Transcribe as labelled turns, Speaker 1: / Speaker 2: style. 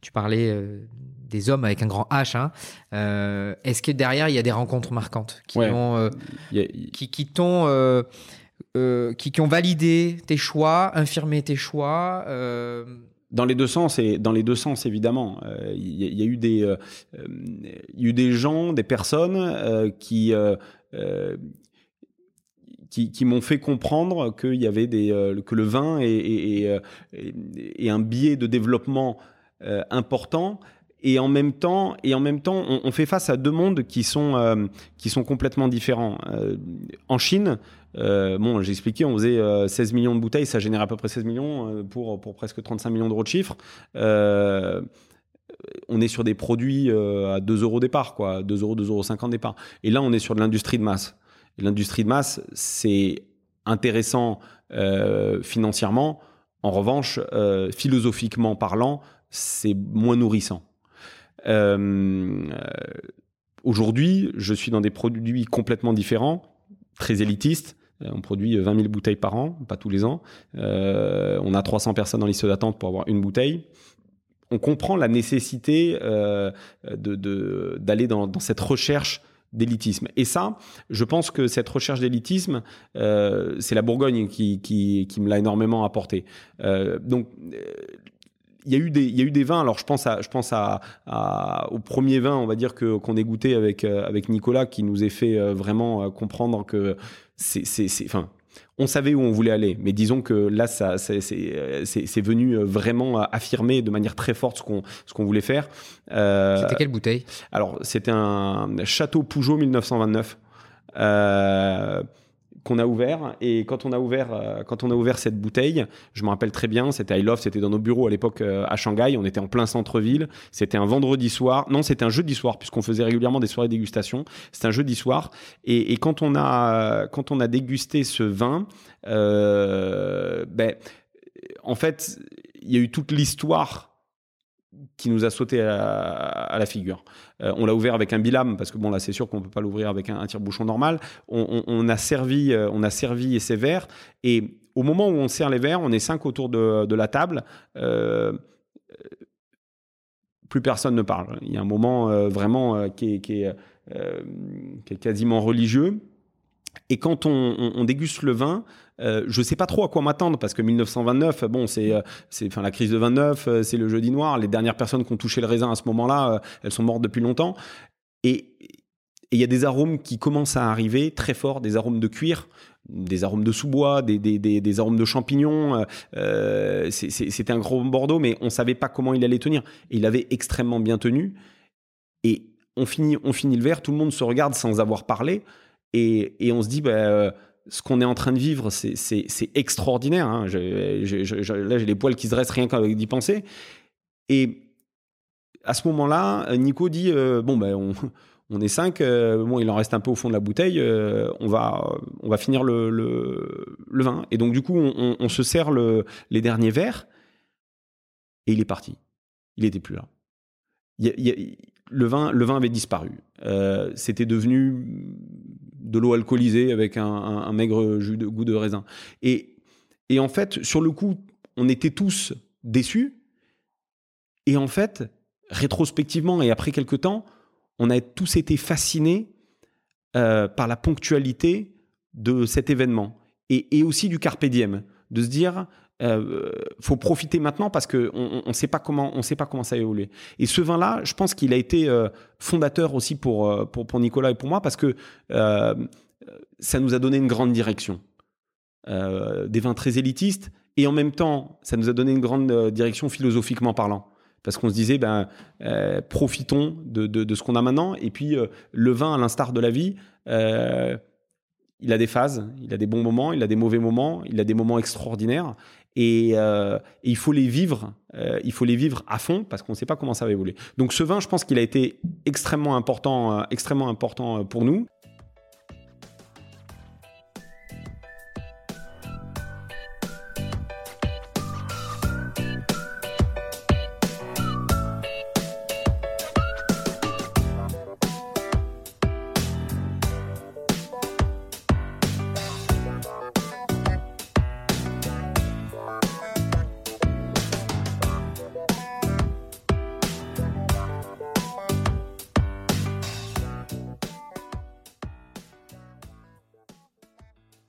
Speaker 1: tu parlais des hommes avec un grand H. Hein. Est-ce que derrière, il y a des rencontres marquantes qui ont, qui, qui t'ont qui, qui, ont validé tes choix, infirmé tes choix
Speaker 2: dans les deux sens et dans les deux sens évidemment. Il y, a eu des, y a eu des gens, des personnes qui qui, qui m'ont fait comprendre qu'il y avait des, euh, que le vin est, est, est, un biais de développement euh, important. Et en même temps, et en même temps, on, fait face à deux mondes qui sont euh, qui sont complètement différents. en Chine, bon, j'ai expliqué, on faisait 16 millions de bouteilles, ça génère à peu près 16 millions pour pour presque 35 millions d'euros de chiffre on est sur des produits à 2 euros départ, quoi, 2 euros, 2,50 euros départ. Et là, on est sur de l'industrie de masse. L'industrie de masse, c'est intéressant euh, financièrement. En revanche, euh, philosophiquement parlant, c'est moins nourrissant. Euh, aujourd'hui, je suis dans des produits complètement différents, très élitistes. On produit 20 000 bouteilles par an, pas tous les ans. on a 300 personnes dans liste d'attente pour avoir une bouteille on comprend la nécessité d'aller dans, cette recherche d'élitisme. Et ça, je pense que cette recherche d'élitisme, euh, c'est la Bourgogne qui, qui, me l'a énormément apporté. Euh, donc, euh, il y a eu des il y a eu des vins alors je pense à je pense à, à au premier vin on va dire que qu'on ait goûté avec euh, avec Nicolas qui nous ait fait euh, vraiment comprendre que c'est c'est enfin on savait où on voulait aller, mais disons que là, ça, c'est, venu euh, vraiment affirmer de manière très forte ce qu'on, ce qu'on voulait faire.
Speaker 1: Euh, c'était quelle bouteille?
Speaker 2: Alors, c'était un Château Pougeot 1929. Qu'on a ouvert. Et quand on a ouvert euh, quand on a ouvert cette bouteille, je me rappelle très bien, c'était I Love, c'était dans nos bureaux à l'époque euh, à Shanghai, on était en plein centre-ville, c'était un vendredi soir, non c'était un jeudi soir puisqu'on faisait régulièrement des soirées dégustation, c'était un jeudi soir. Et, et, quand on a quand on a dégusté ce vin, euh, ben en fait il y a eu toute l'histoire qui nous a sauté à, la figure. Euh, on l'a ouvert avec un bilame parce que bon là c'est sûr qu'on peut pas l'ouvrir avec un, tire-bouchon normal. On, a servi, euh, on a servi ces verres et au moment où on sert les verres, on est cinq autour de, la table. Euh, plus personne ne parle. Il y a un moment vraiment qui, est, qui, est, quasiment religieux. Et quand on, déguste le vin, euh, je sais pas trop à quoi m'attendre parce que 1929, bon, c'est, euh, c'est, enfin, la crise de 29, euh, c'est le jeudi noir. Les dernières personnes qui ont touché le raisin à ce moment-là, euh, elles sont mortes depuis longtemps. Et il y a des arômes qui commencent à arriver très forts, des arômes de cuir, des arômes de sous-bois, des, des, des, des, arômes de champignons. Euh, c'était un gros Bordeaux, mais on savait pas comment il allait tenir. Et il avait extrêmement bien tenu. Et on finit, on finit le verre, tout le monde se regarde sans avoir parlé. Et, on se dit, bah, ce qu'on est en train de vivre, c'est extraordinaire. Hein. là, j'ai les poils qui se dressent rien qu'avec d'y penser. Et à ce moment-là, Nico dit euh, bon ben on, est cinq, euh, bon il en reste un peu au fond de la bouteille, euh, on va finir le, vin. Et donc du coup, on, se sert le, les derniers verres et il est parti. Il était plus là. le vin avait disparu. C'était devenu de l'eau alcoolisée avec un, maigre jus de goût de raisin. Et, et en fait, sur le coup, on était tous déçus. Et en fait, rétrospectivement et après quelques temps, on a tous été fascinés euh, par la ponctualité de cet événement et, aussi du carpe diem, de se dire euh, faut profiter maintenant parce que on, on sait pas comment on sait pas comment ça évolue. Et ce vin là, je pense qu'il a été euh, fondateur aussi pour, euh, pour pour Nicolas et pour moi parce que euh, ça nous a donné une grande direction. des vins très élitistes et en même temps, ça nous a donné une grande direction philosophiquement parlant parce qu'on se disait ben profitons de, de ce qu'on a maintenant et puis le vin à l'instar de la vie il a des phases, il a des bons moments, il a des mauvais moments, il a des moments extraordinaires. Et, euh, il faut les vivre, euh, il faut les vivre à fond parce qu'on ne sait pas comment ça va évoluer. Donc ce vin, je pense qu'il a été extrêmement important, euh, extrêmement important pour nous.